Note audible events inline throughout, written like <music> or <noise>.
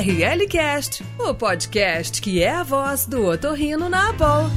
ORLcast, o podcast que é a voz do otorrino na Abol.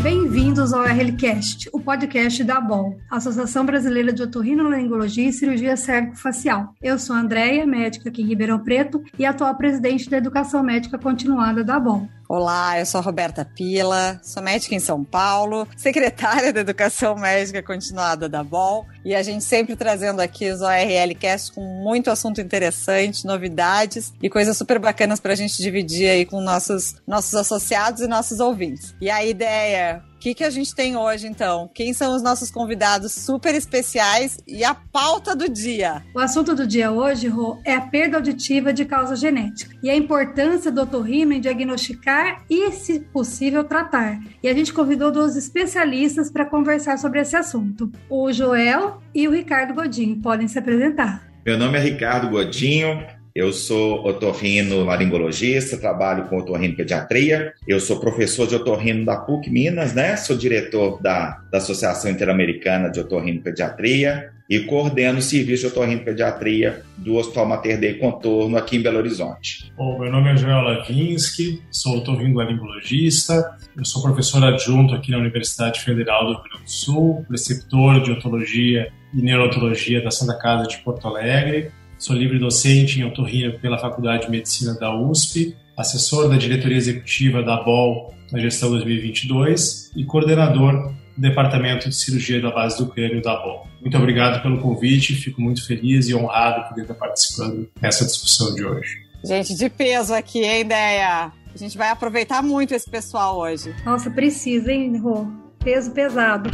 Bem-vindos ao RLCast, o podcast da ABOL, Associação Brasileira de Otorrinolaringologia e Cirurgia Cérvico-Facial. Eu sou a Andréia, médica aqui em Ribeirão Preto e atual presidente da Educação Médica Continuada da ABOL. Olá, eu sou a Roberta Pila, sou médica em São Paulo, <laughs> secretária da Educação Médica Continuada da BOL, e a gente sempre trazendo aqui os ORLcast com muito assunto interessante, novidades e coisas super bacanas para a gente dividir aí com nossos, nossos associados e nossos ouvintes. E a ideia o que, que a gente tem hoje, então? Quem são os nossos convidados super especiais e a pauta do dia? O assunto do dia hoje, Rô, é a perda auditiva de causa genética e a importância do otorrino em diagnosticar e, se possível, tratar. E a gente convidou dois especialistas para conversar sobre esse assunto, o Joel e o Ricardo Godinho. Podem se apresentar. Meu nome é Ricardo Godinho, eu sou otorrino laringologista, trabalho com otorrino pediatria. Eu sou professor de otorrino da PUC Minas, né? Sou diretor da, da Associação Interamericana de Otorrino Pediatria e coordeno o serviço de otorrino pediatria do Hospital Mater Dei Contorno aqui em Belo Horizonte. Bom, meu nome é Joel Lavinsky, sou otorrino laringologista, eu sou professor adjunto aqui na Universidade Federal do Rio Grande do Sul, preceptor de otologia e neurotologia da Santa Casa de Porto Alegre Sou livre docente em otorrino pela Faculdade de Medicina da USP, assessor da diretoria executiva da BOL na gestão 2022 e coordenador do Departamento de Cirurgia da Base do Crânio da BOL. Muito obrigado pelo convite, fico muito feliz e honrado por estar participando dessa discussão de hoje. Gente, de peso aqui, hein, ideia? A gente vai aproveitar muito esse pessoal hoje. Nossa, precisa, hein, Rô? Peso pesado.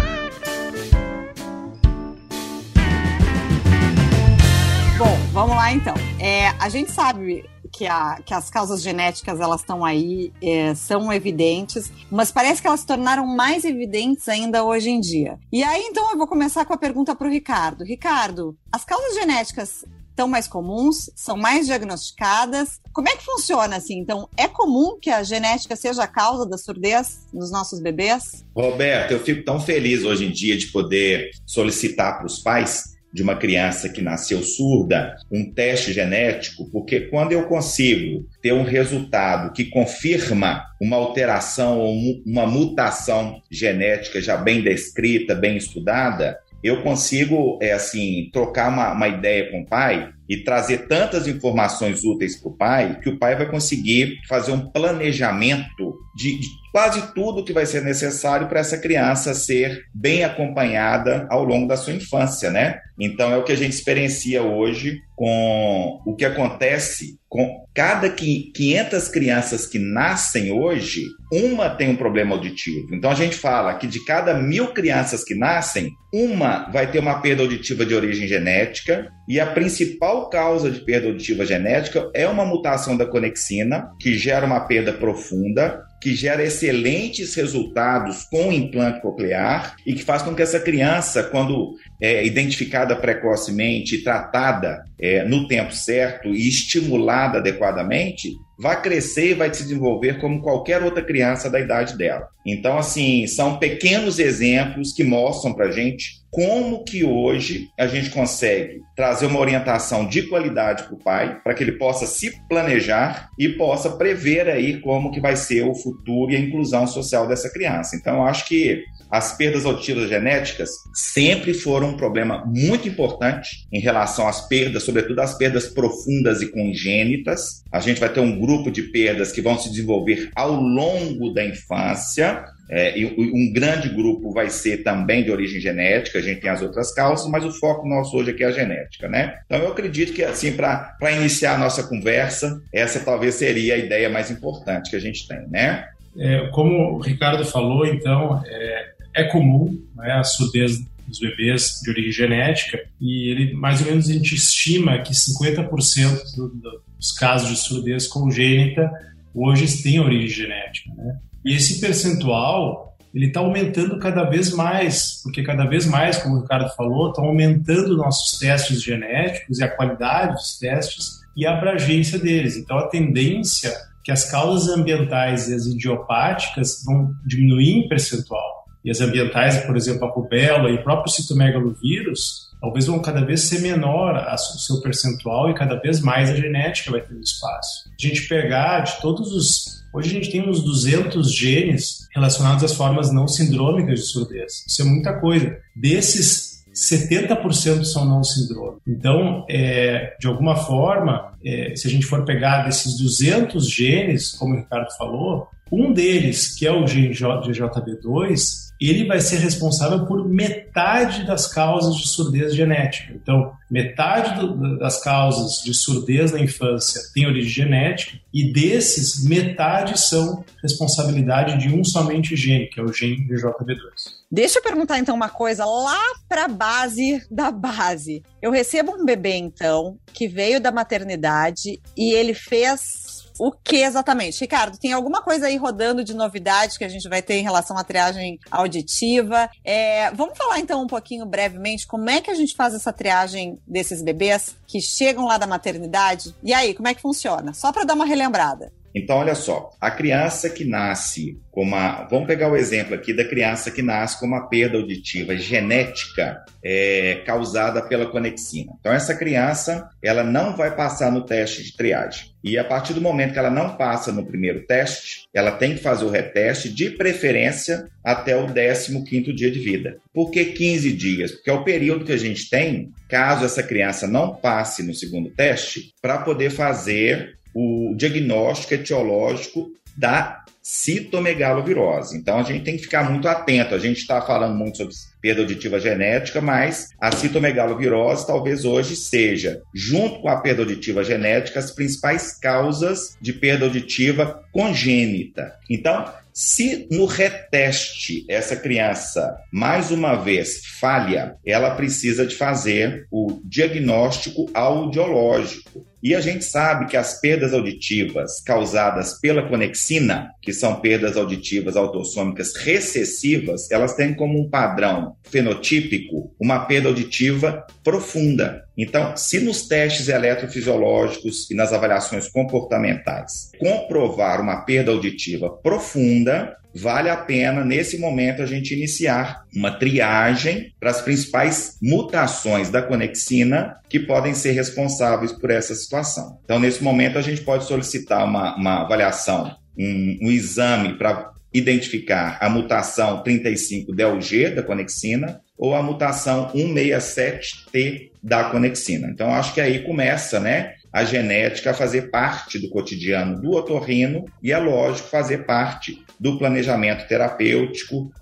Bom, vamos lá então. É, a gente sabe que, a, que, as causas genéticas elas estão aí, é, são evidentes, mas parece que elas se tornaram mais evidentes ainda hoje em dia. E aí, então, eu vou começar com a pergunta para o Ricardo. Ricardo, as causas genéticas estão mais comuns, são mais diagnosticadas. Como é que funciona assim? Então, é comum que a genética seja a causa da surdez nos nossos bebês? Roberto, eu fico tão feliz hoje em dia de poder solicitar para os pais de uma criança que nasceu surda um teste genético, porque quando eu consigo ter um resultado que confirma uma alteração ou uma mutação genética já bem descrita, bem estudada, eu consigo, é assim, trocar uma, uma ideia com o pai e trazer tantas informações úteis para o pai que o pai vai conseguir fazer um planejamento de, de quase tudo que vai ser necessário para essa criança ser bem acompanhada ao longo da sua infância, né? Então é o que a gente experiencia hoje com o que acontece com cada 500 crianças que nascem hoje, uma tem um problema auditivo. Então a gente fala que de cada mil crianças que nascem, uma vai ter uma perda auditiva de origem genética e a principal causa de perda auditiva genética é uma mutação da conexina que gera uma perda profunda que gera excelentes resultados com implante coclear e que faz com que essa criança, quando é identificada precocemente tratada é, no tempo certo e estimulada adequadamente, vai crescer e vai se desenvolver como qualquer outra criança da idade dela. Então, assim, são pequenos exemplos que mostram para gente como que hoje a gente consegue trazer uma orientação de qualidade para o pai, para que ele possa se planejar e possa prever aí como que vai ser o futuro e a inclusão social dessa criança. Então, eu acho que as perdas auditivas genéticas sempre foram um problema muito importante em relação às perdas, sobretudo as perdas profundas e congênitas. A gente vai ter um grupo de perdas que vão se desenvolver ao longo da infância, é, um grande grupo vai ser também de origem genética, a gente tem as outras causas, mas o foco nosso hoje aqui é a genética, né? Então eu acredito que, assim, para iniciar a nossa conversa, essa talvez seria a ideia mais importante que a gente tem, né? É, como o Ricardo falou, então, é, é comum né, a surdez dos bebês de origem genética e ele mais ou menos a gente estima que 50% do, do, dos casos de surdez congênita hoje têm origem genética, né? E esse percentual ele está aumentando cada vez mais, porque cada vez mais, como o Ricardo falou, estão aumentando nossos testes genéticos e a qualidade dos testes e a abrangência deles. Então a tendência é que as causas ambientais e as idiopáticas vão diminuir em percentual. E as ambientais, por exemplo, a rubéola e o próprio citomegalovírus, talvez vão cada vez ser menor o seu percentual e cada vez mais a genética vai ter espaço. A gente pegar de todos os Hoje a gente tem uns 200 genes relacionados às formas não sindrômicas de surdez. Isso é muita coisa. Desses 70% são não sindrômicos. Então, é, de alguma forma, é, se a gente for pegar desses 200 genes, como o Ricardo falou, um deles, que é o gene GJB2, ele vai ser responsável por metade das causas de surdez genética. Então, metade do, das causas de surdez na infância tem origem genética e desses, metade são responsabilidade de um somente gene, que é o gene VJB2. Deixa eu perguntar então uma coisa lá para a base da base. Eu recebo um bebê então que veio da maternidade e ele fez o que exatamente? Ricardo, tem alguma coisa aí rodando de novidade que a gente vai ter em relação à triagem auditiva? É, vamos falar então um pouquinho brevemente como é que a gente faz essa triagem desses bebês que chegam lá da maternidade? E aí, como é que funciona? Só para dar uma relembrada. Então, olha só, a criança que nasce com uma. Vamos pegar o exemplo aqui da criança que nasce com uma perda auditiva genética é, causada pela conexina. Então, essa criança, ela não vai passar no teste de triagem. E a partir do momento que ela não passa no primeiro teste, ela tem que fazer o reteste, de preferência até o 15 dia de vida. Por que 15 dias? Porque é o período que a gente tem, caso essa criança não passe no segundo teste, para poder fazer o diagnóstico etiológico da citomegalovirose. Então a gente tem que ficar muito atento. A gente está falando muito sobre perda auditiva genética, mas a citomegalovirose talvez hoje seja, junto com a perda auditiva genética, as principais causas de perda auditiva congênita. Então, se no reteste essa criança mais uma vez falha, ela precisa de fazer o diagnóstico audiológico. E a gente sabe que as perdas auditivas causadas pela conexina, que são perdas auditivas autossômicas recessivas, elas têm como um padrão fenotípico uma perda auditiva profunda. Então, se nos testes eletrofisiológicos e nas avaliações comportamentais comprovar uma perda auditiva profunda, vale a pena, nesse momento, a gente iniciar uma triagem para as principais mutações da conexina que podem ser responsáveis por essa situação. Então, nesse momento, a gente pode solicitar uma, uma avaliação, um, um exame para identificar a mutação 35-DLG da conexina ou a mutação 167T da conexina. Então, acho que aí começa, né? a genética a fazer parte do cotidiano do otorrino e é lógico fazer parte do planejamento terapêutico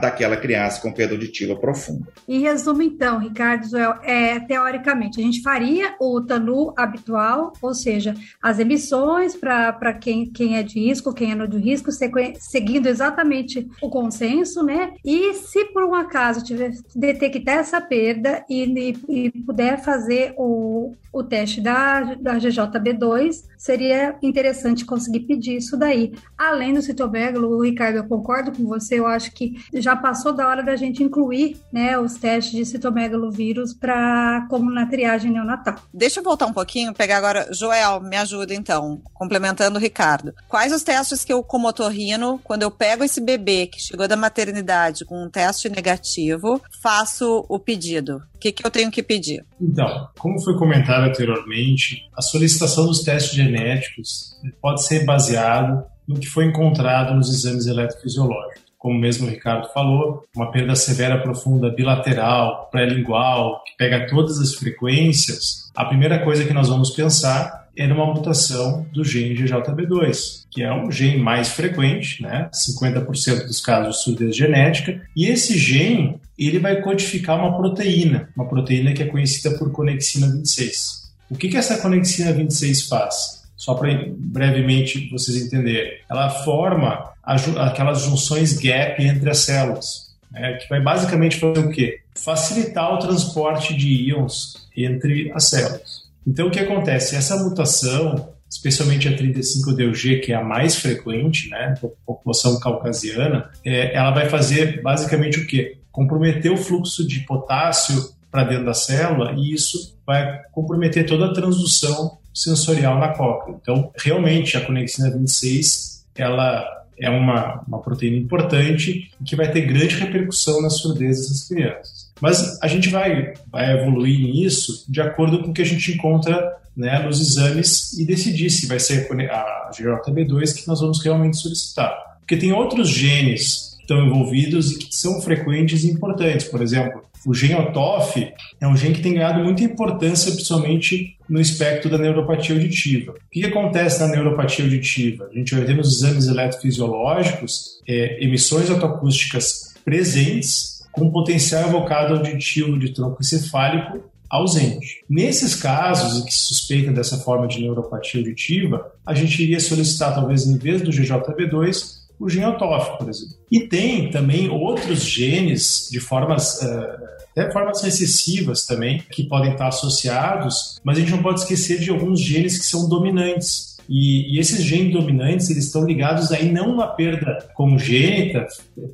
daquela criança com perda auditiva profunda. Em resumo, então, Ricardo Joel, é, teoricamente, a gente faria o TANU habitual, ou seja, as emissões para quem, quem é de risco, quem é não de risco, seguindo exatamente o consenso, né? E se por um acaso tiver detectar essa perda e, e, e puder fazer o, o teste da, da GJB2, seria interessante conseguir pedir isso daí. Além do citomegalo, Ricardo, eu concordo com você, eu acho que já passou da hora da gente incluir né, os testes de citomegalovírus para como na triagem neonatal. Deixa eu voltar um pouquinho, pegar agora. Joel, me ajuda então, complementando o Ricardo. Quais os testes que eu, como otorrino, quando eu pego esse bebê que chegou da maternidade com um teste negativo, faço o pedido? O que, que eu tenho que pedir? Então, como foi comentado anteriormente, a solicitação dos testes genéticos pode ser baseado no que foi encontrado nos exames eletrofisiológicos. Como mesmo o Ricardo falou, uma perda severa profunda bilateral, pré-lingual, que pega todas as frequências, a primeira coisa que nós vamos pensar é numa mutação do gene GJB2, que é um gene mais frequente, né? 50% dos casos de surdez genética, e esse gene ele vai codificar uma proteína, uma proteína que é conhecida por conexina 26. O que, que essa conexina 26 faz? Só para brevemente vocês entenderem. Ela forma aquelas junções gap entre as células, né, que vai basicamente fazer o quê? Facilitar o transporte de íons entre as células. Então, o que acontece? Essa mutação, especialmente a 35DG, que é a mais frequente, né, população caucasiana, é, ela vai fazer basicamente o quê? comprometer o fluxo de potássio para dentro da célula e isso vai comprometer toda a transdução sensorial na cóclea. Então, realmente, a conexina 26 ela é uma, uma proteína importante que vai ter grande repercussão na surdez dessas crianças. Mas a gente vai, vai evoluir nisso de acordo com o que a gente encontra né, nos exames e decidir se vai ser a GJB2 que nós vamos realmente solicitar. Porque tem outros genes que estão envolvidos e que são frequentes e importantes. Por exemplo, o gene OTOF é um gene que tem ganhado muita importância, principalmente no espectro da neuropatia auditiva. O que, acontece na neuropatia auditiva? A gente vai ter nos exames eletrofisiológicos é, emissões autoacústicas presentes com potencial evocado auditivo de tronco encefálico ausente. Nesses casos que se suspeita dessa forma de neuropatia auditiva, a gente iria solicitar, talvez, em vez do GJB2, o genotófico, por exemplo. E tem também outros genes de formas, eh, até formas recessivas também, que podem estar associados, mas a gente não pode esquecer de alguns genes que são dominantes. E, e, esses genes dominantes eles estão ligados aí não uma perda congênita,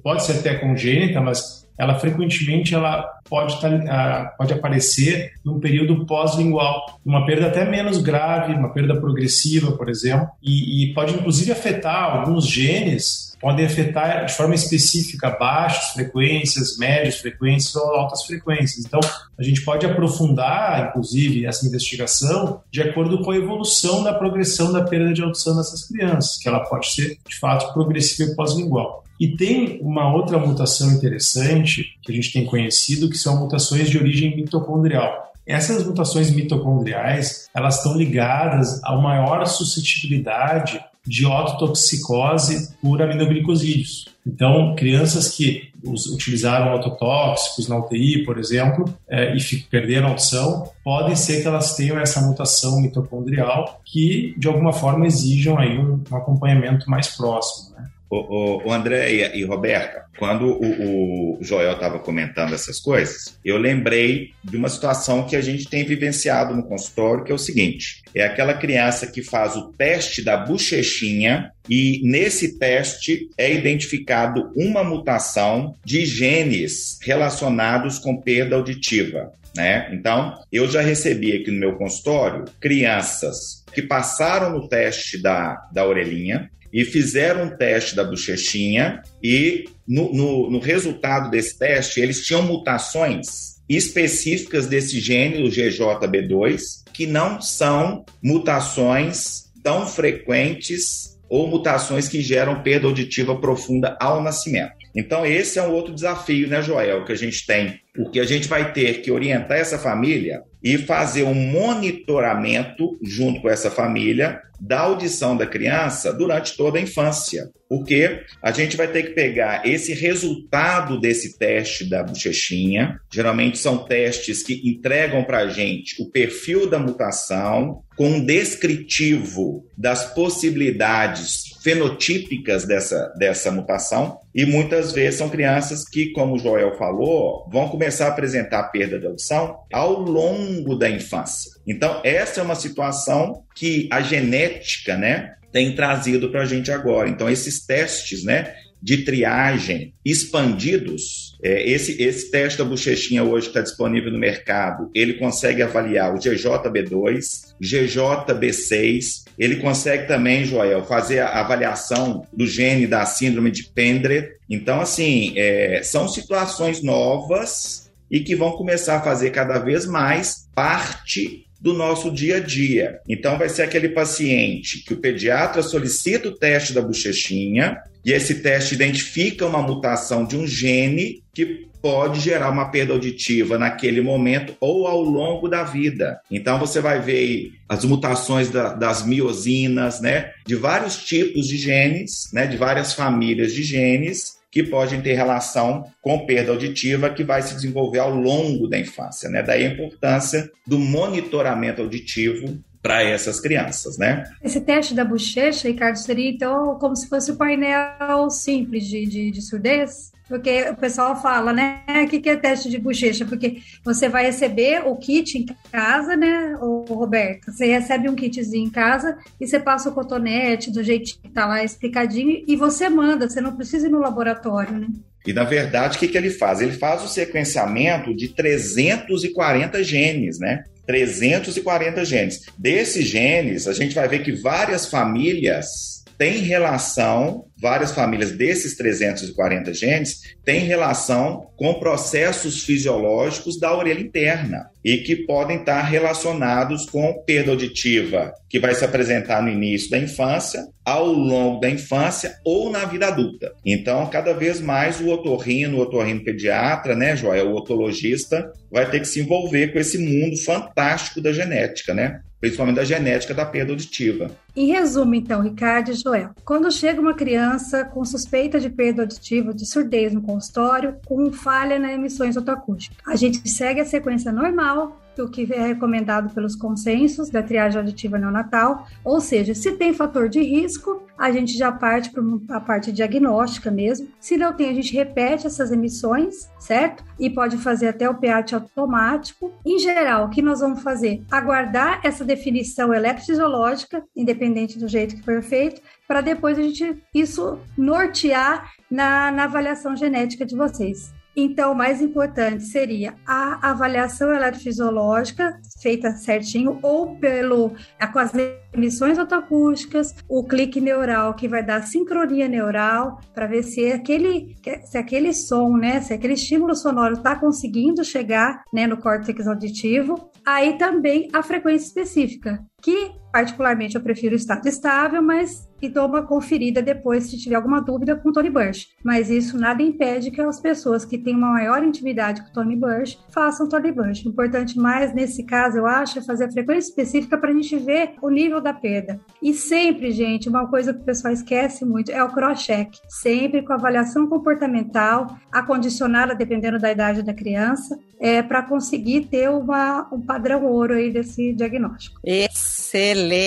pode ser até congênita, mas ela frequentemente ela pode, tá, pode aparecer num período pós-lingual, uma perda até menos grave, uma perda progressiva, por exemplo, e, e pode inclusive afetar alguns genes podem afetar de forma específica baixas frequências, médias frequências ou altas frequências. Então, a gente pode aprofundar, inclusive, essa investigação de acordo com a evolução da progressão da perda de audição nessas crianças, que ela pode ser, de fato, progressiva e pós-lingual. E tem uma outra mutação interessante que a gente tem conhecido, que são mutações de origem mitocondrial. Essas mutações mitocondriais, elas estão ligadas a maior suscetibilidade de ototoxicose por aminoglicosídeos. Então, crianças que utilizaram autotóxicos na UTI, por exemplo, é, e perderam a audição, podem ser que elas tenham essa mutação mitocondrial que, de alguma forma, exijam aí um, um acompanhamento mais próximo. Né? O, o, André e, Roberta, quando o, o Joel estava comentando essas coisas, eu lembrei de uma situação que a gente tem vivenciado no consultório, que é o seguinte: é aquela criança que faz o teste da bochechinha e nesse teste é identificado uma mutação de genes relacionados com perda auditiva. Né? Então, eu já recebi aqui no meu consultório crianças que passaram no teste da, da orelhinha, e fizeram um teste da bochechinha e no, no, no resultado desse teste eles tinham mutações específicas desse gene, o GJB2, que não são mutações tão frequentes ou mutações que geram perda auditiva profunda ao nascimento. Então, esse é um outro desafio, né, Joel, que a gente tem, porque a gente vai ter que orientar essa família e fazer um monitoramento junto com essa família da audição da criança durante toda a infância. Porque a gente vai ter que pegar esse resultado desse teste da bochechinha. Geralmente são testes que entregam para a gente o perfil da mutação, com um descritivo das possibilidades fenotípicas dessa, dessa mutação. E muitas vezes são crianças que, como o Joel falou, vão começar a apresentar perda de audição ao longo da infância. Então, essa é uma situação que a genética, né, tem trazido para a gente agora. Então, esses testes, né, de triagem expandidos, é, esse, esse teste da bochechinha hoje está disponível no mercado, ele consegue avaliar o GJB2, GJB6, ele consegue também, Joel, fazer a avaliação do gene da síndrome de Pendred. Então, assim, é, são situações novas e que vão começar a fazer cada vez mais parte do nosso dia a dia. Então, vai ser aquele paciente que o pediatra solicita o teste da bochechinha e esse teste identifica uma mutação de um gene que pode gerar uma perda auditiva naquele momento ou ao longo da vida. Então você vai ver as mutações da, das miosinas, né, de vários tipos de genes, né, de várias famílias de genes que podem ter relação com perda auditiva que vai se desenvolver ao longo da infância, né? Daí a importância do monitoramento auditivo para essas crianças, né? Esse teste da bochecha, Ricardo, seria então como se fosse um painel simples de, de, de surdez? Porque o pessoal fala, né? O que é teste de bochecha? Porque você vai receber o kit em casa, né, o Roberto? Você recebe um kitzinho em casa e você passa o cotonete do jeito que tá lá explicadinho e você manda, você não precisa ir no laboratório, né? E, na verdade, o que, que ele faz? Ele faz o sequenciamento de 340 genes, né? 340 genes. Desses genes, a gente vai ver que várias famílias tem relação, várias famílias desses 340 genes têm relação com processos fisiológicos da orelha interna e que podem estar relacionados com perda auditiva, que vai se apresentar no início da infância, ao longo da infância ou na vida adulta. Então, cada vez mais o otorrino, o otorrino pediatra, né, Joia, o otologista, vai ter que se envolver com esse mundo fantástico da genética, né? Principalmente da genética da perda auditiva. Em resumo, então, Ricardo e Joel, quando chega uma criança com suspeita de perda auditiva, de surdez no consultório, com falha na emissões otoacústicas, a gente segue a sequência normal o que é recomendado pelos consensos da triagem auditiva neonatal, ou seja, se tem fator de risco, a gente já parte para a parte diagnóstica mesmo. Se não tem, a gente repete essas emissões, certo? E pode fazer até o PAT automático. Em geral, o que nós vamos fazer? Aguardar essa definição eletrofisiológica, independente do jeito que for feito, para depois a gente isso nortear na, na avaliação genética de vocês. Então, o mais importante seria a avaliação eletrofisiológica feita certinho ou pelo com as emissões autoacústicas, o clique neural que vai dar sincronia neural para ver se aquele se aquele som, né, se aquele estímulo sonoro está conseguindo chegar, né, no córtex auditivo. Aí também a frequência específica, que particularmente eu prefiro o estado estável, mas e dou uma conferida depois se tiver alguma dúvida com o Tony Burch. Mas isso nada impede que as pessoas que têm uma maior intimidade com o Tony Burch façam Tony Burch. O importante mais nesse caso, eu acho, é fazer a frequência específica para a gente ver o nível da perda. E sempre, gente, uma coisa que o pessoal esquece muito é o cross-check. Sempre com avaliação comportamental, acondicionada dependendo da idade da criança, é, para conseguir ter uma, um padrão ouro aí desse diagnóstico. Excelente,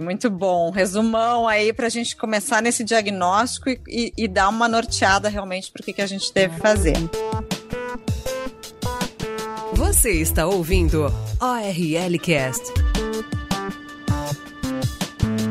muito bom. Resumão aí para a gente começar nesse diagnóstico e, e, e dar uma norteada realmente para o que, que a gente deve fazer. Você está ouvindo ORL Cast.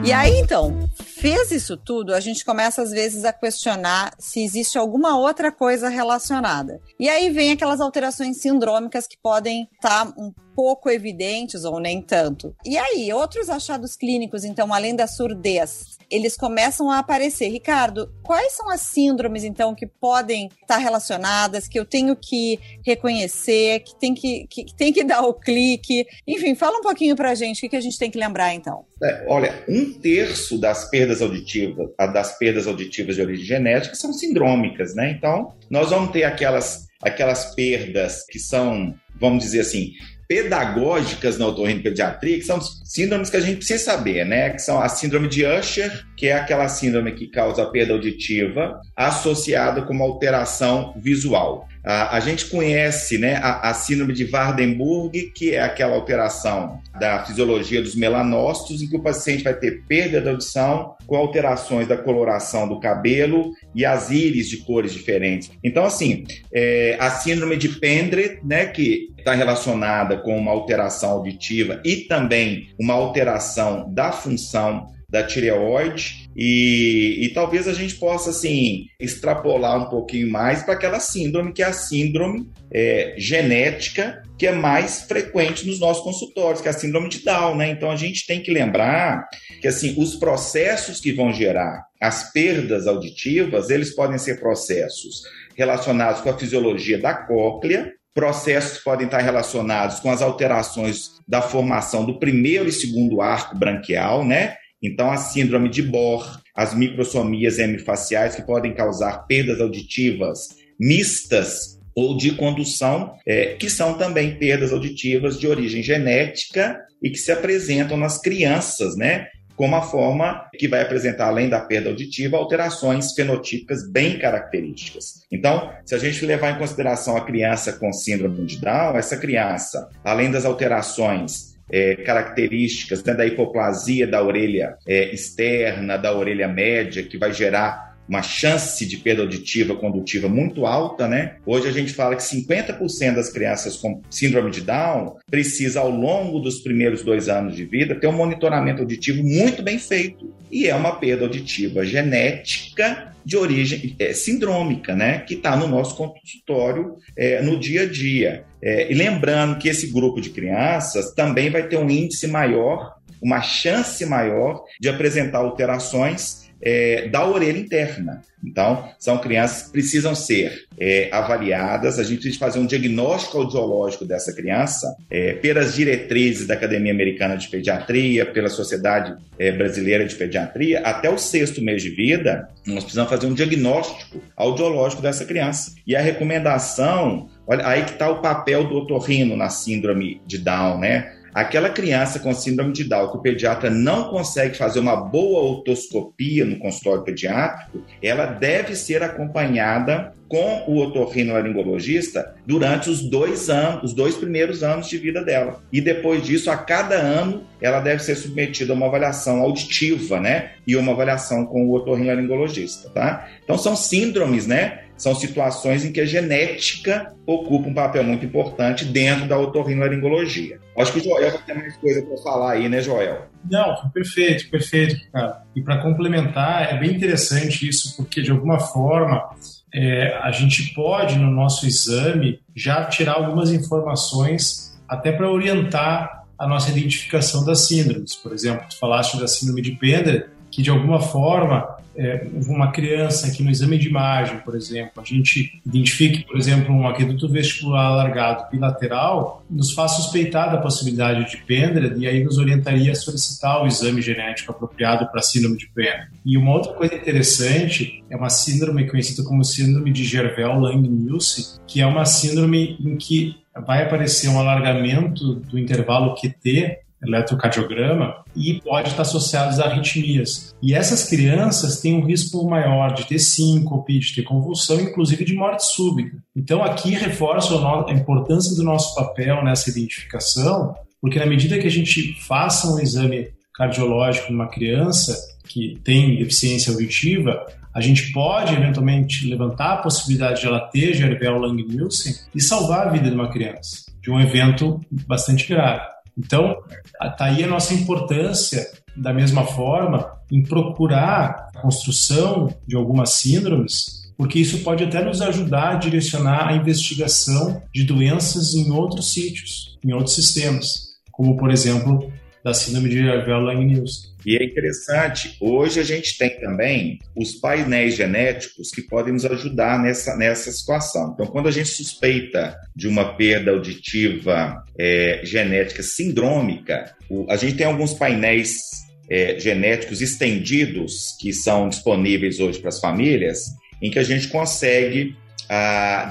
E aí, então, fez isso tudo, a gente começa às vezes a questionar se existe alguma outra coisa relacionada. E aí vem aquelas alterações sindrômicas que podem estar tá um pouco evidentes ou nem tanto. E aí, outros achados clínicos, então, além da surdez, eles começam a aparecer. Ricardo, quais são as síndromes, então, que podem estar relacionadas, que eu tenho que reconhecer, que tem que, que, que tem que dar o clique? Enfim, fala um pouquinho pra gente, o que, que a gente tem que lembrar, então? É, olha, um terço das perdas auditivas, das perdas auditivas de origem genética são sindrômicas, né? Então, nós vamos ter aquelas, aquelas perdas que são, vamos dizer assim, pedagógicas na otorrinopediatria, que são síndromes que a gente precisa saber, né? Que são a síndrome de Usher, que é aquela síndrome que causa perda auditiva associada com uma alteração visual. A, gente conhece né, a, a, síndrome de Waardenburg, que é aquela alteração da fisiologia dos melanócitos, em que o paciente vai ter perda da audição com alterações da coloração do cabelo e as íris de cores diferentes. Então, assim, é, a síndrome de Pendred, né, que está relacionada com uma alteração auditiva e também uma alteração da função da tireoide e, e talvez a gente possa assim extrapolar um pouquinho mais para aquela síndrome que é a síndrome é, genética que é mais frequente nos nossos consultórios, que é a síndrome de Down, né? Então a gente tem que lembrar que assim os processos que vão gerar as perdas auditivas, eles podem ser processos relacionados com a fisiologia da cóclea, processos podem estar relacionados com as alterações da formação do primeiro e segundo arco branquial, né? Então, a síndrome de Bohr, as microsomias hemifaciais que podem causar perdas auditivas mistas ou de condução, é, que são também perdas auditivas de origem genética e que se apresentam nas crianças, né? Como a forma que vai apresentar, além da perda auditiva, alterações fenotípicas bem características. Então, se a gente levar em consideração a criança com síndrome de Down, essa criança, além das alterações é, características né, da hipoplasia da orelha é, externa, da orelha média, que vai gerar uma chance de perda auditiva condutiva muito alta, né? Hoje a gente fala que 50% das crianças com síndrome de Down precisa, ao longo dos primeiros dois anos de vida, ter um monitoramento auditivo muito bem feito. E é uma perda auditiva genética de origem é, sindrômica, né? Que está no nosso consultório é, no dia a dia. É, e lembrando que esse grupo de crianças também vai ter um índice maior uma chance maior de apresentar alterações é, da orelha interna. Então, são crianças que precisam ser é, avaliadas, a gente precisa fazer um diagnóstico audiológico dessa criança é, pelas diretrizes da Academia Americana de Pediatria, pela Sociedade é, Brasileira de Pediatria, até o sexto mês de vida, nós precisamos fazer um diagnóstico audiológico dessa criança. E a recomendação, olha, aí que está o papel do otorrino na síndrome de Down, né? Aquela criança com síndrome de Down que o pediatra não consegue fazer uma boa otoscopia no consultório pediátrico, ela deve ser acompanhada com o otorrinolaringologista durante os dois anos, os dois primeiros anos de vida dela. E depois disso, a cada ano, ela deve ser submetida a uma avaliação auditiva, né? E uma avaliação com o otorrinolaringologista, tá? Então são síndromes, né? São situações em que a genética ocupa um papel muito importante dentro da otorrinolaringologia. Acho que o Joel vai ter mais coisa para falar aí, né, Joel? Não, perfeito, perfeito, cara. E para complementar, é bem interessante isso, porque de alguma forma é, a gente pode, no nosso exame, já tirar algumas informações até para orientar a nossa identificação das síndromes. Por exemplo, tu falaste da síndrome de Pender, que de alguma forma é, uma criança que no exame de imagem, por exemplo, a gente identifique, por exemplo, um aqueduto vestibular alargado bilateral, nos faz suspeitar da possibilidade de Pendra e aí nos orientaria a solicitar o exame genético apropriado para síndrome de Pendra. E uma outra coisa interessante é uma síndrome conhecida como síndrome de Gervel-Lang-Nielsen, que é uma síndrome em que vai aparecer um alargamento do intervalo QT eletrocardiograma e pode estar associados a arritmias. E essas crianças têm um risco maior de ter síncope, de ter convulsão, inclusive de morte súbita. Então aqui reforça a importância do nosso papel nessa identificação, porque na medida que a gente faça um exame cardiológico numa criança que tem deficiência auditiva, a gente pode eventualmente levantar a possibilidade de ela ter Gervel Lang-Nielsen e salvar a vida de uma criança de um evento bastante grave. Então, está aí a nossa importância, da mesma forma, em procurar a construção de algumas síndromes, porque isso pode até nos ajudar a direcionar a investigação de doenças em outros sítios, em outros sistemas, como, por exemplo, da síndrome de Alveolar-Lang-Nielsen. E é interessante, hoje a gente tem também os painéis genéticos que podem nos ajudar nessa, nessa situação. Então, quando a gente suspeita de uma perda auditiva é, genética sindrômica, o, a gente tem alguns painéis é, genéticos estendidos que são disponíveis hoje para as famílias, em que a gente consegue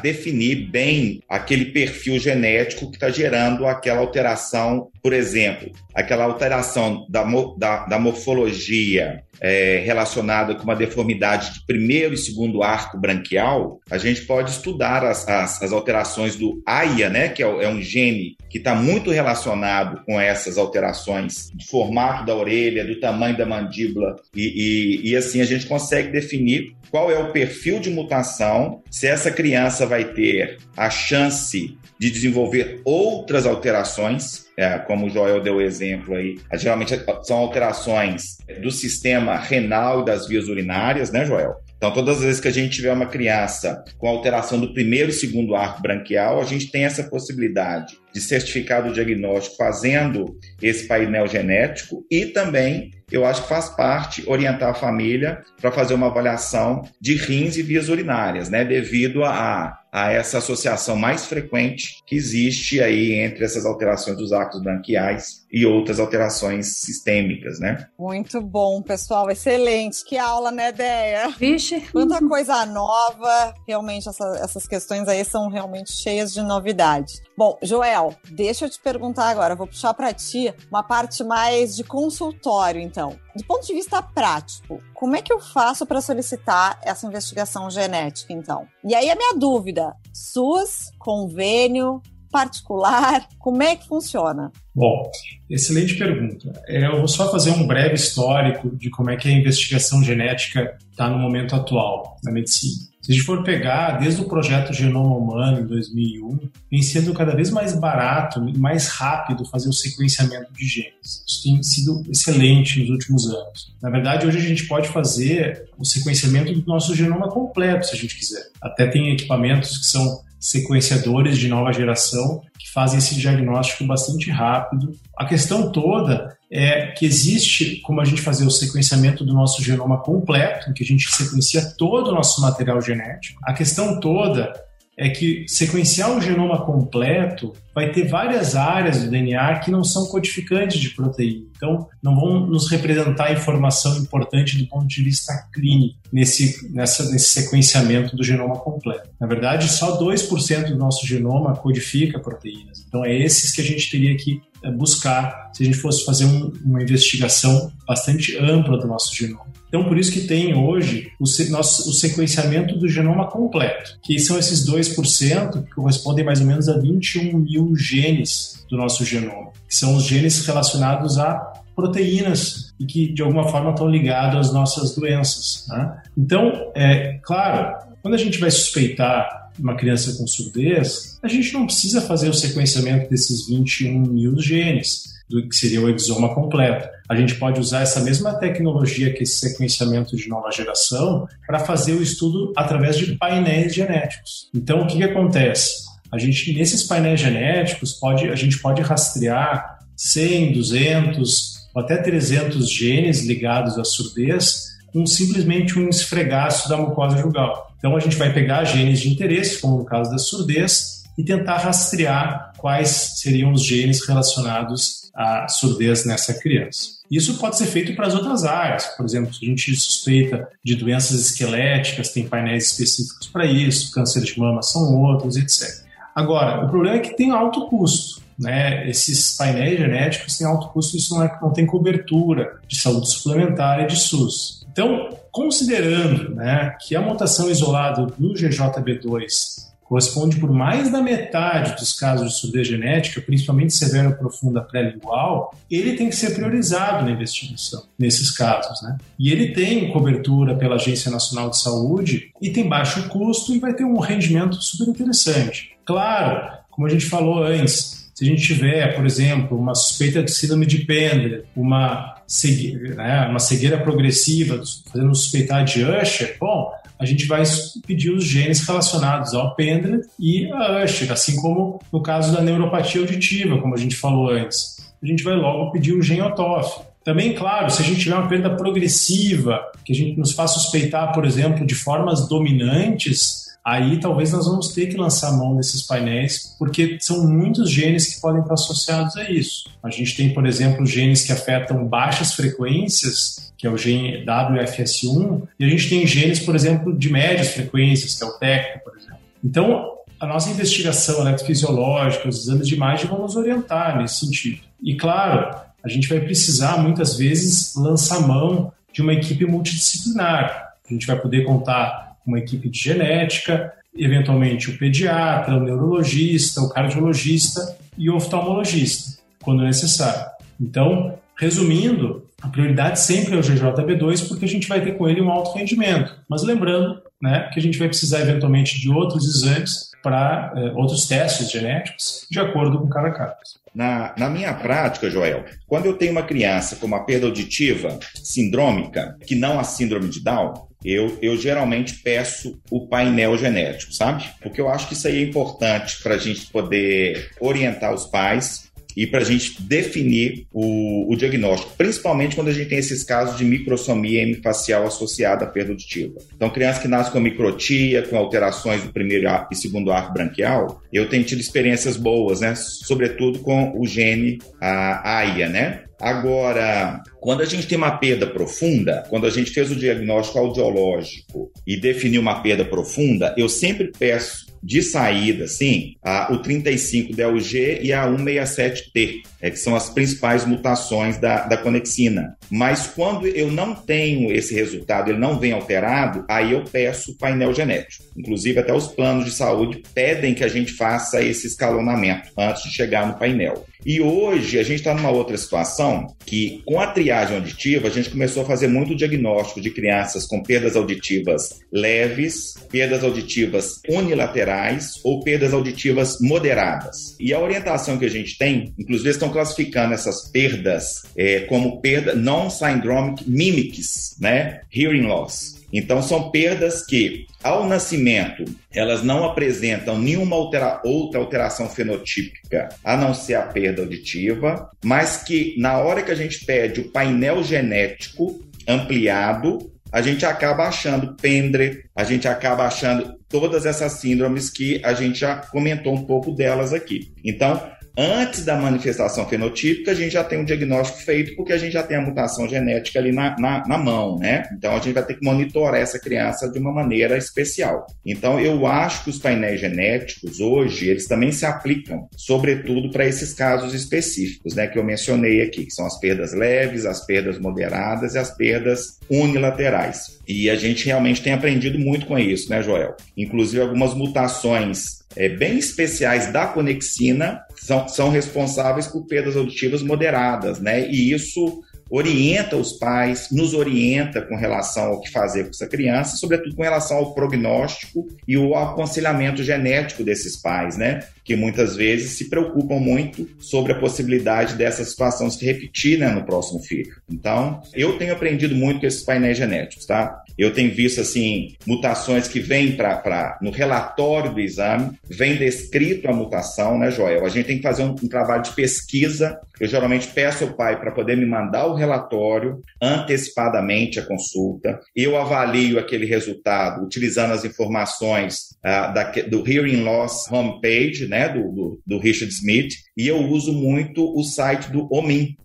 definir bem aquele perfil genético que está gerando aquela alteração, por exemplo, aquela alteração da, da, da morfologia é, relacionada com uma deformidade de primeiro e segundo arco branquial, a gente pode estudar as, as, as alterações do AIA, né, que é, é um gene que está muito relacionado com essas alterações do formato da orelha, do tamanho da mandíbula, e, e, e assim a gente consegue definir qual é o perfil de mutação, se essa criança vai ter a chance de desenvolver outras alterações, é, como o Joel deu o exemplo aí. Geralmente são alterações do sistema renal e das vias urinárias, né, Joel? Então, todas as vezes que a gente tiver uma criança com alteração do primeiro e segundo arco branquial, a gente tem essa possibilidade de certificar o diagnóstico fazendo esse painel genético e também eu acho que faz parte orientar a família para fazer uma avaliação de rins e vias urinárias, né, devido a, a essa associação mais frequente que existe aí entre essas alterações dos arcos branquiais e outras alterações sistêmicas, né? Muito bom, pessoal, excelente. Que aula, né, Deia? Vixe. Quanta coisa nova. Realmente, essa, essas questões aí são realmente cheias de novidade. Bom, Joel, deixa eu te perguntar agora, vou puxar para ti uma parte mais de consultório, então. Do ponto de vista prático, como é que eu faço para solicitar essa investigação genética, então? E aí a minha dúvida: SUS, convênio, particular? Como é que funciona? Bom, excelente pergunta. É, eu vou só fazer um breve histórico de como é que a investigação genética está no momento atual na medicina. Se a gente for pegar desde o projeto Genoma Humano em 2001, vem sendo cada vez mais barato e mais rápido fazer o sequenciamento de genes. Isso tem sido excelente nos últimos anos. Na verdade, hoje a gente pode fazer o sequenciamento do nosso genoma completo, se a gente quiser. Até tem equipamentos que são sequenciadores de nova geração que fazem esse diagnóstico bastante rápido. A questão toda é que existe como a gente fazer o sequenciamento do nosso genoma completo, em que a gente sequencia todo o nosso material genético. A questão toda é que sequenciar o genoma completo vai ter várias áreas do DNA que não são codificantes de proteína. Então, não vão nos representar informação importante do ponto de vista clínico nesse, nessa, nesse sequenciamento do genoma completo. Na verdade, só 2% do nosso genoma codifica proteínas. Então, é esses que a gente teria que eh, buscar se a gente fosse fazer um, uma investigação bastante ampla do nosso genoma. Então, por isso que tem hoje o, nosso, o sequenciamento do genoma completo, que são esses 2% que correspondem mais ou menos a 21 mil genes do nosso genoma, que são os genes relacionados a proteínas e que de alguma forma estão ligados às nossas doenças. Né? Então, é claro, quando a gente vai suspeitar uma criança com surdez, a gente não precisa fazer o sequenciamento desses 21 mil genes do que seria o exoma completo. A gente pode usar essa mesma tecnologia que esse sequenciamento de nova geração para fazer o estudo através de painéis genéticos. Então, o que, que acontece? A gente nesses painéis genéticos pode a gente pode rastrear 100, 200 ou até 300 genes ligados à surdez com simplesmente um esfregaço da mucosa jugal. Então a gente vai pegar genes de interesse, como no caso da surdez, e tentar rastrear quais seriam os genes relacionados a surdez nessa criança. Isso pode ser feito para as outras áreas, por exemplo, se a gente suspeita de doenças esqueléticas, tem painéis específicos para isso, câncer de mama são outros, etc. Agora, o problema é que tem alto custo. Né? Esses painéis genéticos têm alto custo, isso não, é, não tem cobertura de saúde suplementar e de SUS. Então, considerando né, que a mutação isolada do GJB2 corresponde por mais da metade dos casos de surdez genética, principalmente severa profunda pré-lingual, ele tem que ser priorizado na investigação nesses casos, né? E ele tem cobertura pela Agência Nacional de Saúde e tem baixo custo e vai ter um rendimento super interessante. Claro, como a gente falou antes, se a gente tiver, por exemplo, uma suspeita de síndrome de Pendler, uma cegueira, né, uma cegueira progressiva, fazendo suspeitar de Usher, bom, a gente vai pedir os genes relacionados ao Pendler e a Usher, assim como no caso da neuropatia auditiva, como a gente falou antes. A gente vai logo pedir o gen OTOF. Também, claro, se a gente tiver uma perda progressiva, que a gente nos faz suspeitar, por exemplo, de formas dominantes, aí talvez nós vamos ter que lançar mão desses painéis, porque são muitos genes que podem estar associados a isso. A gente tem, por exemplo, genes que afetam baixas frequências, que é o gene WFS1, e a gente tem genes, por exemplo, de médias frequências, que é o TECTA, por exemplo. Então, a nossa investigação eletrofisiológica, os exames de imagem vão nos orientar nesse sentido. E, claro, a gente vai precisar, muitas vezes, lançar mão de uma equipe multidisciplinar. A gente vai poder contar uma equipe de genética, eventualmente o pediatra, o neurologista, o cardiologista e o oftalmologista, quando necessário. Então, resumindo, a prioridade sempre é o GJB2 porque a gente vai ter com ele um alto rendimento. Mas lembrando né, que a gente vai precisar eventualmente de outros exames para eh, outros testes genéticos de acordo com cada caso. Na, na, minha prática, Joel, quando eu tenho uma criança com uma perda auditiva sindrômica, que não a síndrome de Down, eu, eu geralmente peço o painel genético, sabe? Porque eu acho que isso aí é importante para a gente poder orientar os pais e para a gente definir o, o, diagnóstico, principalmente quando a gente tem esses casos de microsomia hemifacial associada à perda auditiva. Então, criança que nasce com microtia, com alterações do primeiro e segundo arco branquial, eu tenho tido experiências boas, né? Sobretudo com o gene a AIA, né? Agora, quando a gente tem uma perda profunda, quando a gente fez o diagnóstico audiológico e definiu uma perda profunda, eu sempre peço de saída, sim, a, o 35-DLG e a 167T, é, que são as principais mutações da, da conexina. Mas quando eu não tenho esse resultado, ele não vem alterado, aí eu peço painel genético. Inclusive, até os planos de saúde pedem que a gente faça esse escalonamento antes de chegar no painel. E hoje a gente está numa outra situação que, com a triagem auditiva, a gente começou a fazer muito diagnóstico de crianças com perdas auditivas leves, perdas auditivas unilaterais ou perdas auditivas moderadas. E a orientação que a gente tem, inclusive estão classificando essas perdas é, como perda non-syndromic mimics, né? Hearing loss. Então, são perdas que, ao nascimento, elas não apresentam nenhuma altera outra alteração fenotípica a não ser a perda auditiva, mas que, na hora que a gente pede o painel genético ampliado, a gente acaba achando pendre, a gente acaba achando todas essas síndromes que a gente já comentou um pouco delas aqui. Então, antes da manifestação fenotípica, a gente já tem um diagnóstico feito, porque a gente já tem a mutação genética ali na, na, na, mão, né? Então a gente vai ter que monitorar essa criança de uma maneira especial. Então eu acho que os painéis genéticos hoje, eles também se aplicam, sobretudo para esses casos específicos, né? Que eu mencionei aqui, que são as perdas leves, as perdas moderadas e as perdas unilaterais. E a gente realmente tem aprendido muito com isso, né, Joel? Inclusive algumas mutações é, bem especiais da conexina são, são responsáveis por perdas auditivas moderadas, né? E isso orienta os pais, nos orienta com relação ao que fazer com essa criança, sobretudo com relação ao prognóstico e o aconselhamento genético desses pais, né? Que muitas vezes se preocupam muito sobre a possibilidade dessa situação se repetir né, no próximo filho. Então, eu tenho aprendido muito com esses painéis genéticos, tá? Eu tenho visto, assim, mutações que vêm para no relatório do exame, vem descrito a mutação, né, Joel? A gente tem que fazer um, um trabalho de pesquisa. Eu geralmente peço ao pai para poder me mandar o relatório antecipadamente a consulta. Eu avalio aquele resultado utilizando as informações uh, da, do Hearing Loss homepage, né, do, do, do, Richard Smith, e eu uso muito o site do OMIN,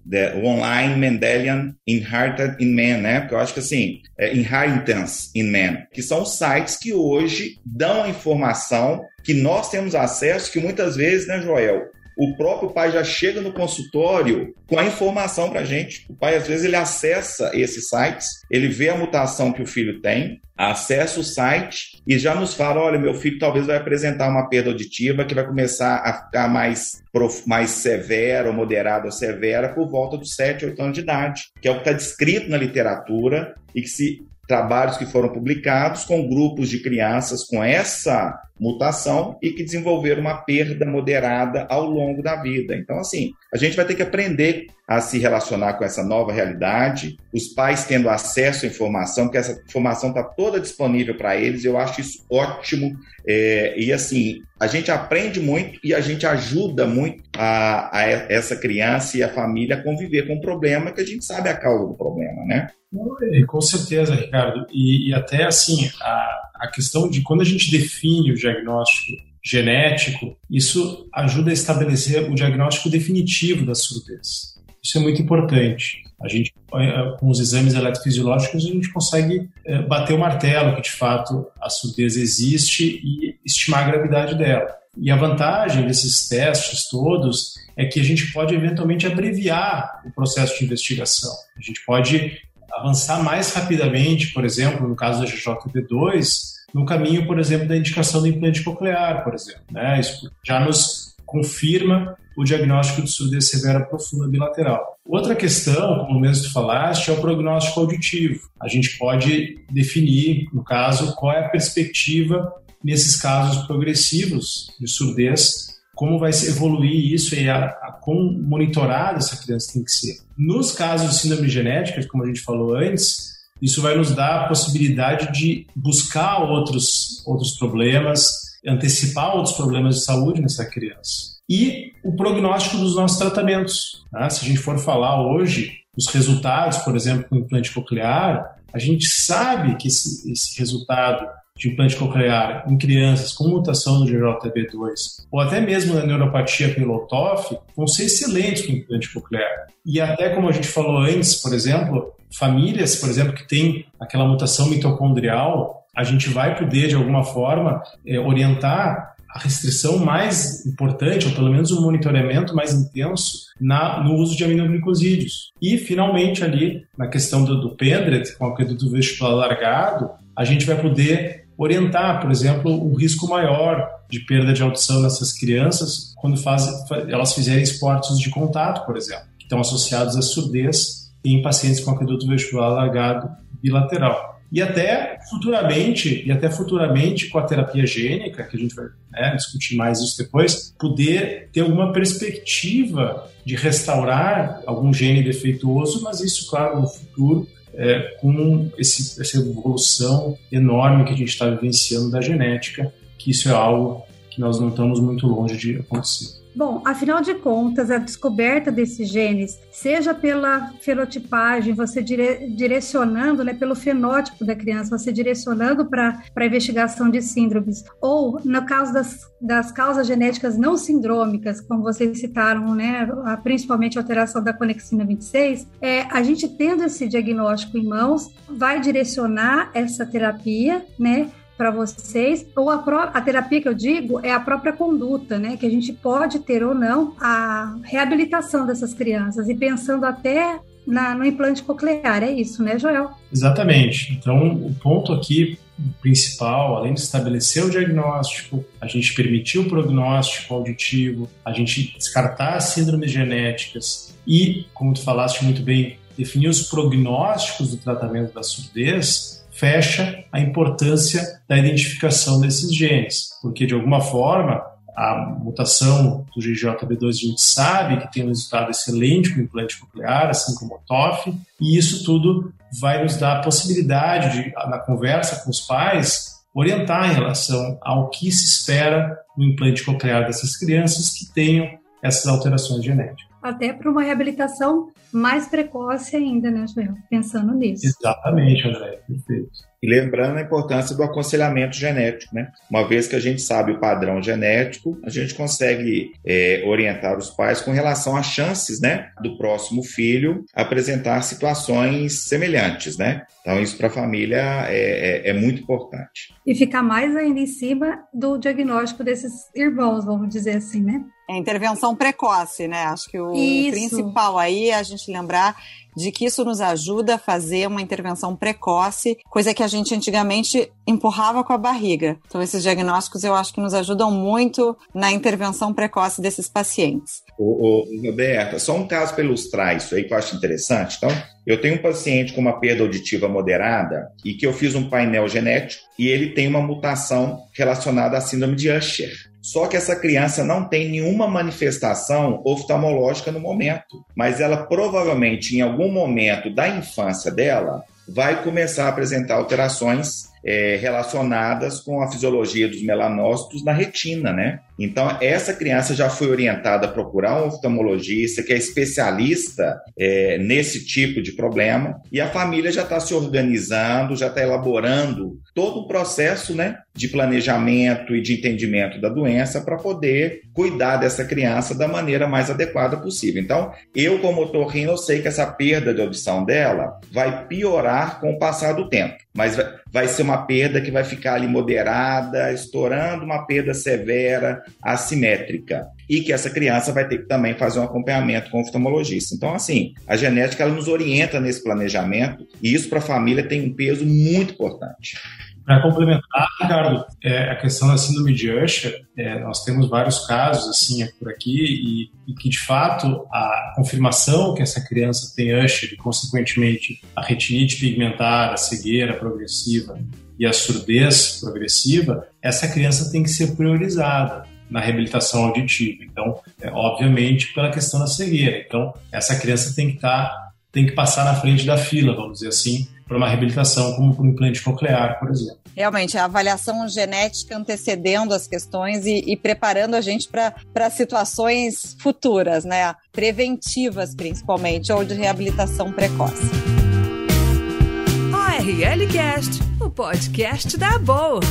o Online Mendelian Inherited in Man, né, porque eu acho que assim, é Inheritance in Man, que são sites que hoje dão a informação que nós temos acesso, que muitas vezes, né, Joel, o próprio pai já chega no consultório com a informação para a gente. O pai, às vezes, ele acessa esses sites, ele vê a mutação que o filho tem, acessa o site e já nos fala: olha, meu filho talvez vai apresentar uma perda auditiva que vai começar a ficar mais, mais severa ou moderada ou severa por volta dos 7, 8 anos de idade, que é o que está descrito na literatura e que se trabalhos que foram publicados com grupos de crianças com essa mutação e que desenvolveram uma perda moderada ao longo da vida. Então, assim, a gente vai ter que aprender a se relacionar com essa nova realidade, os pais tendo acesso à informação, porque essa informação está toda disponível para eles, eu acho isso ótimo. É, e assim, a gente aprende muito e a gente ajuda muito a, a essa criança e a família a conviver com o problema, que a gente sabe a causa do problema, né? Com certeza, Ricardo. E, e até assim, a, a questão de quando a gente define o diagnóstico genético, isso ajuda a estabelecer o diagnóstico definitivo da surdez. Isso é muito importante. A gente, eh, com os exames eletrofisiológicos, a gente consegue eh, bater o martelo que, de fato, a surdez existe e estimar a gravidade dela. E a vantagem desses testes todos é que a gente pode eventualmente abreviar o processo de investigação. A gente pode avançar mais rapidamente, por exemplo, no caso da GJB2, no caminho, por exemplo, da indicação do implante coclear, por exemplo. Né? Isso já nos confirma o diagnóstico de surdez severa profunda bilateral. Outra questão, como mesmo tu falaste, é o prognóstico auditivo. A gente pode definir, no caso, qual é a perspectiva nesses casos progressivos de surdez como vai evoluir isso e a, a como monitorada essa criança tem que ser. Nos casos de síndrome genética, como a gente falou antes, isso vai nos dar a possibilidade de buscar outros, outros problemas, antecipar outros problemas de saúde nessa criança. E o prognóstico dos nossos tratamentos. Né? Se a gente for falar hoje, os resultados, por exemplo, com implante coclear, a gente sabe que esse, esse resultado de implante coclear em crianças com mutação no GJB2 ou até mesmo na neuropatia pelo TOF vão ser excelentes com implante coclear. E até como a gente falou antes, por exemplo, famílias, por exemplo, que têm aquela mutação mitocondrial, a gente vai poder, de alguma forma, é, orientar a restrição mais importante, ou pelo menos o monitoramento mais intenso, na, no uso de aminoglicosídeos. E, finalmente, ali, na questão do, do Pendret, com o aqueduto vestibular largado, a gente vai poder orientar, por exemplo, um risco maior de perda de audição nessas crianças quando faz, elas fizerem esportes de contato, por exemplo, que estão associados à surdez em pacientes com aqueduto vestibular alargado bilateral. E até futuramente, e até futuramente com a terapia gênica, que a gente vai né, discutir mais isso depois, poder ter alguma perspectiva de restaurar algum gene defeituoso, mas isso, claro, no futuro, é, com esse, essa evolução enorme que a gente está vivenciando da genética, que isso é algo que nós não estamos muito longe de acontecer. Bom, afinal de contas, a descoberta desses genes, seja pela fenotipagem, você dire, direcionando, né, pelo fenótipo da criança, você direcionando para a investigação de síndromes, ou no caso das, das causas genéticas não sindrômicas, como vocês citaram, né, principalmente a alteração da conexina 26, é, a gente tendo esse diagnóstico em mãos, vai direcionar essa terapia, né, para vocês, ou a, a terapia que eu digo é a própria conduta, né? Que a gente pode ter ou não a reabilitação dessas crianças e pensando até na, no implante coclear, é isso, né, Joel? Exatamente. Então, o ponto aqui principal, além de estabelecer o diagnóstico, a gente permitir o prognóstico auditivo, a gente descartar as síndromes genéticas e, como tu falaste muito bem, definir os prognósticos do tratamento da surdez, fecha a importância da identificação desses genes, porque de alguma forma a mutação do GGB2 a gente sabe que tem um resultado excelente com o implante coclear, assim como o TOF, e isso tudo vai nos dar a possibilidade de, na conversa com os pais, orientar em relação ao que se espera no implante coclear dessas crianças que tenham essas alterações genéticas. Até para uma reabilitação mais precoce ainda, né, Joel? Pensando nisso. Exatamente, André, perfeito. E lembrando a importância do aconselhamento genético, né? Uma vez que a gente sabe o padrão genético, a gente consegue é, orientar os pais com relação às chances, né, do próximo filho apresentar situações semelhantes, né? Então, isso para a família é, é, é, muito importante. E ficar mais ainda em cima do diagnóstico desses irmãos, vamos dizer assim, né? É intervenção precoce, né? Acho que o isso. principal aí é a gente lembrar de que isso nos ajuda a fazer uma intervenção precoce, coisa que a gente antigamente empurrava com a barriga. Então, esses diagnósticos eu acho que nos ajudam muito na intervenção precoce desses pacientes. Ô, ô, Roberta, só um caso para ilustrar isso aí que eu acho interessante. Então, eu tenho um paciente com uma perda auditiva moderada e que eu fiz um painel genético e ele tem uma mutação relacionada à síndrome de Usher. Só que essa criança não tem nenhuma manifestação oftalmológica no momento, mas ela provavelmente em algum momento da infância dela vai começar a apresentar alterações é, relacionadas com a fisiologia dos melanócitos na retina, né? Então, essa criança já foi orientada a procurar um oftalmologista que é especialista é, nesse tipo de problema e a família já está se organizando, já está elaborando todo o processo né, de planejamento e de entendimento da doença para poder cuidar dessa criança da maneira mais adequada possível. Então, eu, como otorrino, eu sei que essa perda de audição dela vai piorar com o passar do tempo, mas vai ser uma perda que vai ficar ali moderada, estourando uma perda severa, assimétrica e que essa criança vai ter que também fazer um acompanhamento com o oftalmologista. Então, assim, a genética ela nos orienta nesse planejamento e isso para a família tem um peso muito importante. Para complementar, Ricardo, é, a questão da síndrome de Usher, é, nós temos vários casos assim por aqui e, e, que de fato a confirmação que essa criança tem Usher e consequentemente a retinite pigmentar, a cegueira progressiva e a surdez progressiva, essa criança tem que ser priorizada na reabilitação auditiva. Então, é, obviamente, pela questão da cegueira. Então, essa criança tem que estar, tá, tem que passar na frente da fila, vamos dizer assim, para uma reabilitação, como para um implante coclear, por exemplo. Realmente, a avaliação genética antecedendo as questões e, e preparando a gente para situações futuras, né? Preventivas, principalmente, ou de reabilitação precoce. ORL Cast, o podcast da boa.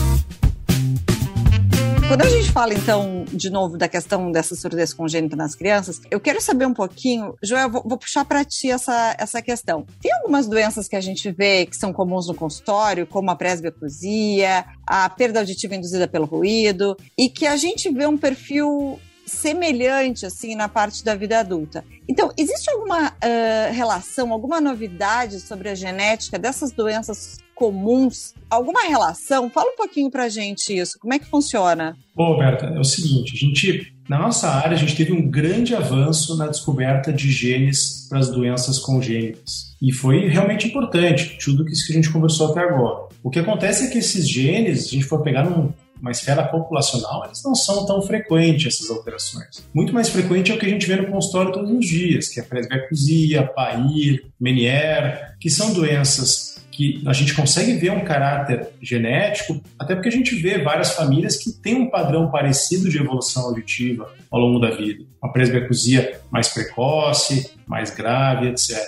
Quando a gente fala, então, de novo, da questão dessa surdez congênita nas crianças, eu quero saber um pouquinho, Joel, vou, vou puxar para ti essa, essa questão. Tem algumas doenças que a gente vê que são comuns no consultório, como a presbiacusia, a perda auditiva induzida pelo ruído, e que a gente vê um perfil semelhante assim na parte da vida adulta. Então, existe alguma uh, relação, alguma novidade sobre a genética dessas doenças comuns? Alguma relação? Fala um pouquinho pra gente isso. Como é que funciona? Bom, Roberta, é o seguinte, a gente, na nossa área, a gente teve um grande avanço na descoberta de genes para as doenças congênitas. E foi realmente importante, tudo isso que a gente conversou até agora. O que acontece é que esses genes, a gente for pegar num uma esfera populacional, eles não são tão frequentes, essas alterações. Muito mais frequente é o que a gente vê no consultório todos os dias, que é presbiacusia, PAIR, Menier, que são doenças que a gente consegue ver um caráter genético, até porque a gente vê várias famílias que têm um padrão parecido de evolução auditiva ao longo da vida. Uma presbiacusia mais precoce, mais grave, etc.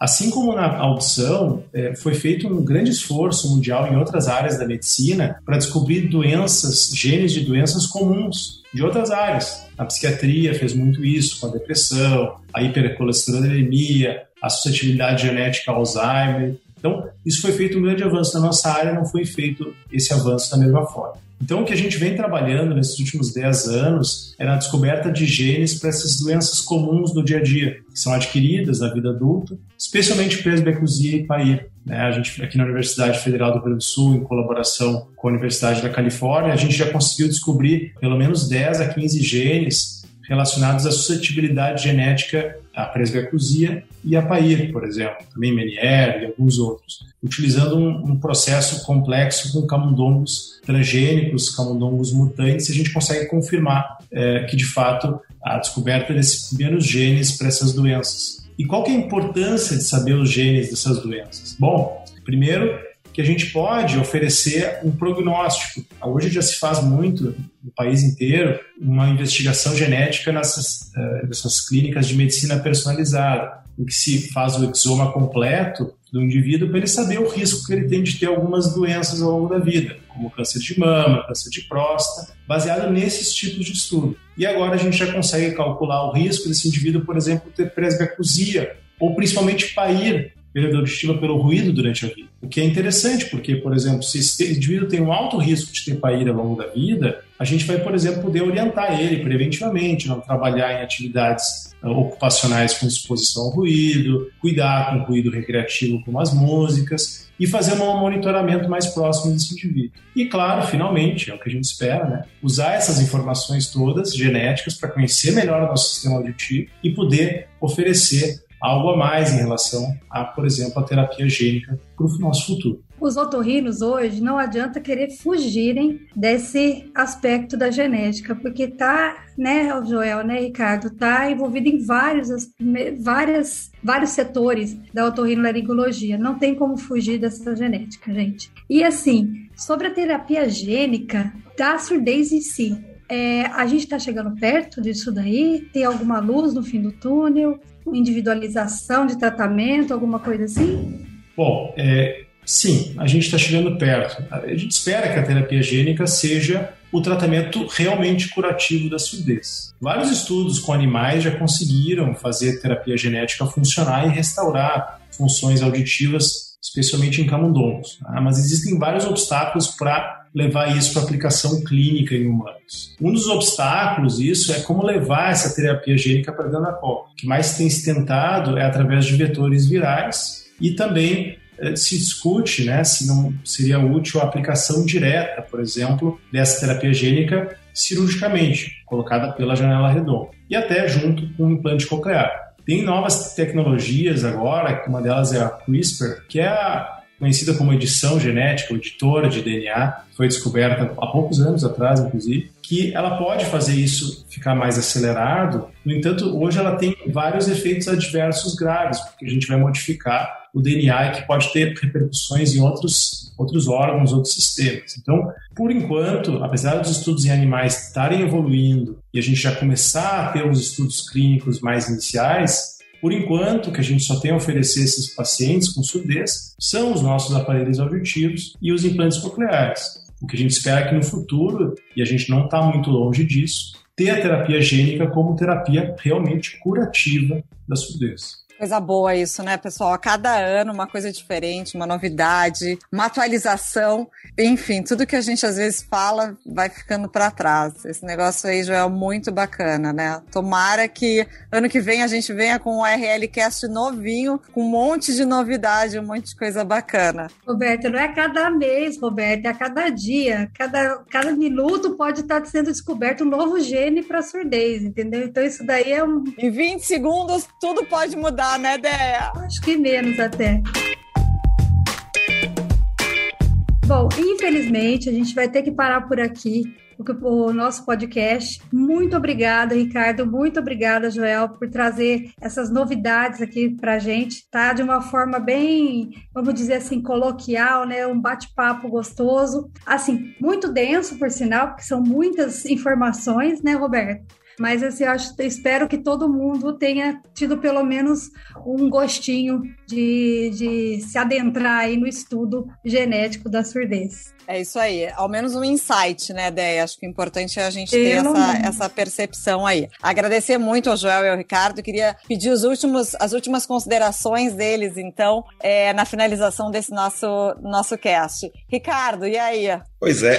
Assim como na audição, é, foi feito um grande esforço mundial em outras áreas da medicina para descobrir doenças, genes de doenças comuns de outras áreas. A psiquiatria fez muito isso com a depressão, a hipercolesterolemia, a suscetibilidade genética ao Alzheimer. Então, isso foi feito um grande avanço na nossa área, não foi feito esse avanço da mesma forma. Então, o que a gente vem trabalhando nesses últimos 10 anos é na descoberta de genes para essas doenças comuns do dia a dia, que são adquiridas na vida adulta, especialmente presbiacusia e PAIR. Né? A gente, aqui na Universidade Federal do Rio Grande do Sul, em colaboração com a Universidade da Califórnia, a gente já conseguiu descobrir pelo menos 10 a 15 genes relacionados à suscetibilidade genética à presbiacusia e a PAIR, por exemplo, também Menier e alguns outros, utilizando um, um, processo complexo com camundongos transgênicos, camundongos mutantes, a gente consegue confirmar é, que, de fato, a descoberta desses primeiros genes para essas doenças. E qual que é a importância de saber os genes dessas doenças? Bom, primeiro, que a gente pode oferecer um prognóstico. Hoje já se faz muito no país inteiro uma investigação genética nessas, uh, nessas clínicas de medicina personalizada, em que se faz o exoma completo do indivíduo para ele saber o risco que ele tem de ter algumas doenças ao longo da vida, como câncer de mama, câncer de próstata, baseado nesses tipos de estudo. E agora a gente já consegue calcular o risco desse indivíduo, por exemplo, ter presbiacusia, ou principalmente PAIR, perda auditiva pelo ruído durante a vida. O que é interessante, porque, por exemplo, se esse indivíduo tem um alto risco de ter paíra ao longo da vida, a gente vai, por exemplo, poder orientar ele preventivamente, não trabalhar em atividades uh, ocupacionais com exposição ao ruído, cuidar com o ruído recreativo como as músicas e fazer um monitoramento mais próximo desse indivíduo. E claro, finalmente, é o que a gente espera, né? Usar essas informações todas genéticas para conhecer melhor o nosso sistema auditivo e poder oferecer algo a mais em relação a, por exemplo, a terapia gênica para o nosso futuro. Os otorrinos hoje não adianta querer fugirem desse aspecto da genética, porque tá, né, Joel, né, Ricardo, tá envolvido em vários, várias, vários setores da otorrinolaringologia. Não tem como fugir dessa genética, gente. E assim, sobre a terapia gênica da surdez em si, é, a gente está chegando perto disso daí? Tem alguma luz no fim do túnel? Individualização de tratamento, alguma coisa assim? Bom, é, sim, a gente está chegando perto. A gente espera que a terapia gênica seja o tratamento realmente curativo da surdez. Vários estudos com animais já conseguiram fazer terapia genética funcionar e restaurar funções auditivas, especialmente em camundongos. Né? Mas existem vários obstáculos para levar isso para aplicação clínica em humanos. Um dos obstáculos isso é como levar essa terapia gênica para dentro da copa. O que mais tem se tentado é através de vetores virais e também eh, se discute né, se não seria útil a aplicação direta, por exemplo, dessa terapia gênica cirurgicamente, colocada pela janela redonda, e até junto com o implante coclear. Tem novas tecnologias agora, uma delas é a CRISPR, que é a conhecida como edição genética, editora de DNA, foi descoberta há poucos anos atrás, inclusive, que ela pode fazer isso ficar mais acelerado. No entanto, hoje ela tem vários efeitos adversos graves, porque a gente vai modificar o DNA que pode ter repercussões em outros, outros órgãos, outros sistemas. Então, por enquanto, apesar dos estudos em animais estarem evoluindo e a gente já começar a ter os estudos clínicos mais iniciais, por enquanto, o que a gente só tem a oferecer a esses pacientes com surdez são os nossos aparelhos auditivos e os implantes cocleares. O que a gente espera é que no futuro, e a gente não está muito longe disso, ter a terapia gênica como terapia realmente curativa da surdez. Coisa boa isso, né, pessoal? A cada ano uma coisa diferente, uma novidade, uma atualização. Enfim, tudo que a gente às vezes fala vai ficando para trás. Esse negócio aí já é muito bacana, né? Tomara que ano que vem a gente venha com um RLcast novinho, com um monte de novidade, um monte de coisa bacana. Roberta, não é cada mês, Roberta, é a cada dia. Cada, cada minuto pode estar sendo descoberto um novo gene para surdez, entendeu? Então isso daí é um. Em 20 segundos tudo pode mudar né? Acho que menos até. Bom, infelizmente, a gente vai ter que parar por aqui o nosso podcast. Muito obrigada, Ricardo. Muito obrigada, Joel, por trazer essas novidades aqui para a gente, tá? De uma forma bem, vamos dizer assim, coloquial, né? Um bate-papo gostoso. Assim, muito denso, por sinal, porque são muitas informações, né, Roberto? Mas assim, eu acho, espero que todo mundo tenha tido pelo menos um gostinho de, de se adentrar aí no estudo genético da surdez. É isso aí, ao menos um insight, né, Déia? Acho que o importante é a gente ter essa, essa percepção aí. Agradecer muito ao Joel e ao Ricardo, queria pedir os últimos, as últimas considerações deles, então, é, na finalização desse nosso, nosso cast. Ricardo, e aí? Pois é,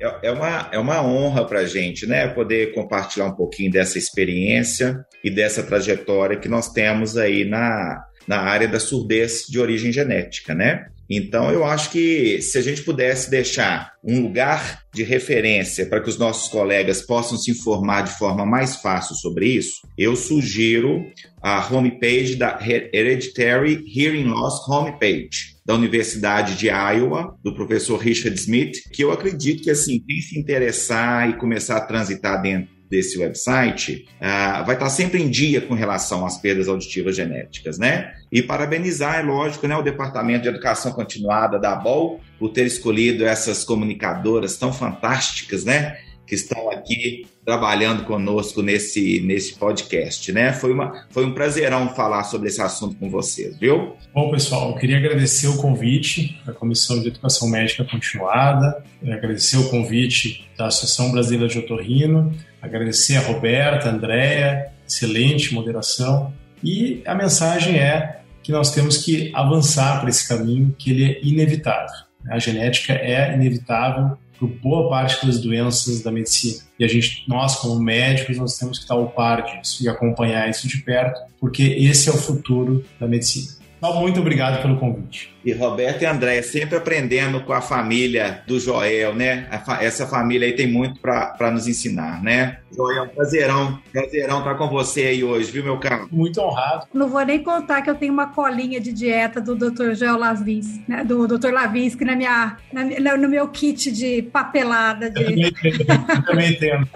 é, é uma, é uma honra para a gente, né, poder compartilhar um pouquinho dessa experiência e dessa trajetória que nós temos aí na, na área da surdez de origem genética, né? Então, eu acho que se a gente pudesse deixar um lugar de referência para que os nossos colegas possam se informar de forma mais fácil sobre isso, eu sugiro a homepage da Hereditary Hearing Loss Homepage da Universidade de Iowa, do professor Richard Smith, que eu acredito que assim, quem se interessar e começar a transitar dentro desse website uh, vai estar sempre em dia com relação às perdas auditivas genéticas, né? E parabenizar, é lógico, né, o Departamento de Educação Continuada da ABOL por ter escolhido essas comunicadoras tão fantásticas, né? Que estão aqui trabalhando conosco nesse, nesse podcast, né? Foi, uma, foi um prazerão falar sobre esse assunto com vocês, viu? Bom, pessoal, eu queria agradecer o convite da Comissão de Educação Médica Continuada, agradecer o convite da Associação Brasileira de Otorrino, agradecer a Roberta, a Andréia, excelente moderação. E a mensagem é que nós temos que avançar para esse caminho, que ele é inevitável. A genética é inevitável por boa parte das doenças da medicina. E a gente, nós como médicos, nós temos que estar ao par disso e acompanhar isso de perto, porque esse é o futuro da medicina. Então, muito obrigado pelo convite. E Roberto e André, sempre aprendendo com a família do Joel, né? Essa família aí tem muito para nos ensinar, né? Joel, prazerão, prazerão estar com você aí hoje, viu, meu caro? Muito honrado. Não vou nem contar que eu tenho uma colinha de dieta do Dr. Joel Lavinsky, né? do Dr. Lavinsky na minha, na, no meu kit de papelada. De... Eu também tenho. Eu também tenho.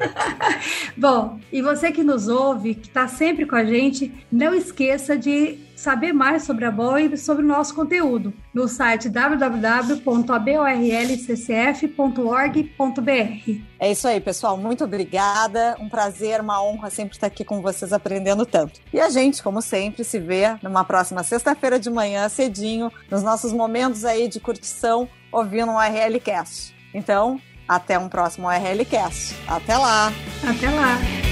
<laughs> Bom, e você que nos ouve, que está sempre com a gente, não esqueça de saber mais sobre a BOA e sobre o nosso conteúdo no site www.aborlccf.org.br. É isso aí, pessoal. Muito obrigada. Um prazer, uma honra sempre estar aqui com vocês aprendendo tanto. E a gente, como sempre, se vê numa próxima sexta-feira de manhã, cedinho, nos nossos momentos aí de curtição, ouvindo um RLcast. Então, até um próximo RLcast. Até lá. Até lá.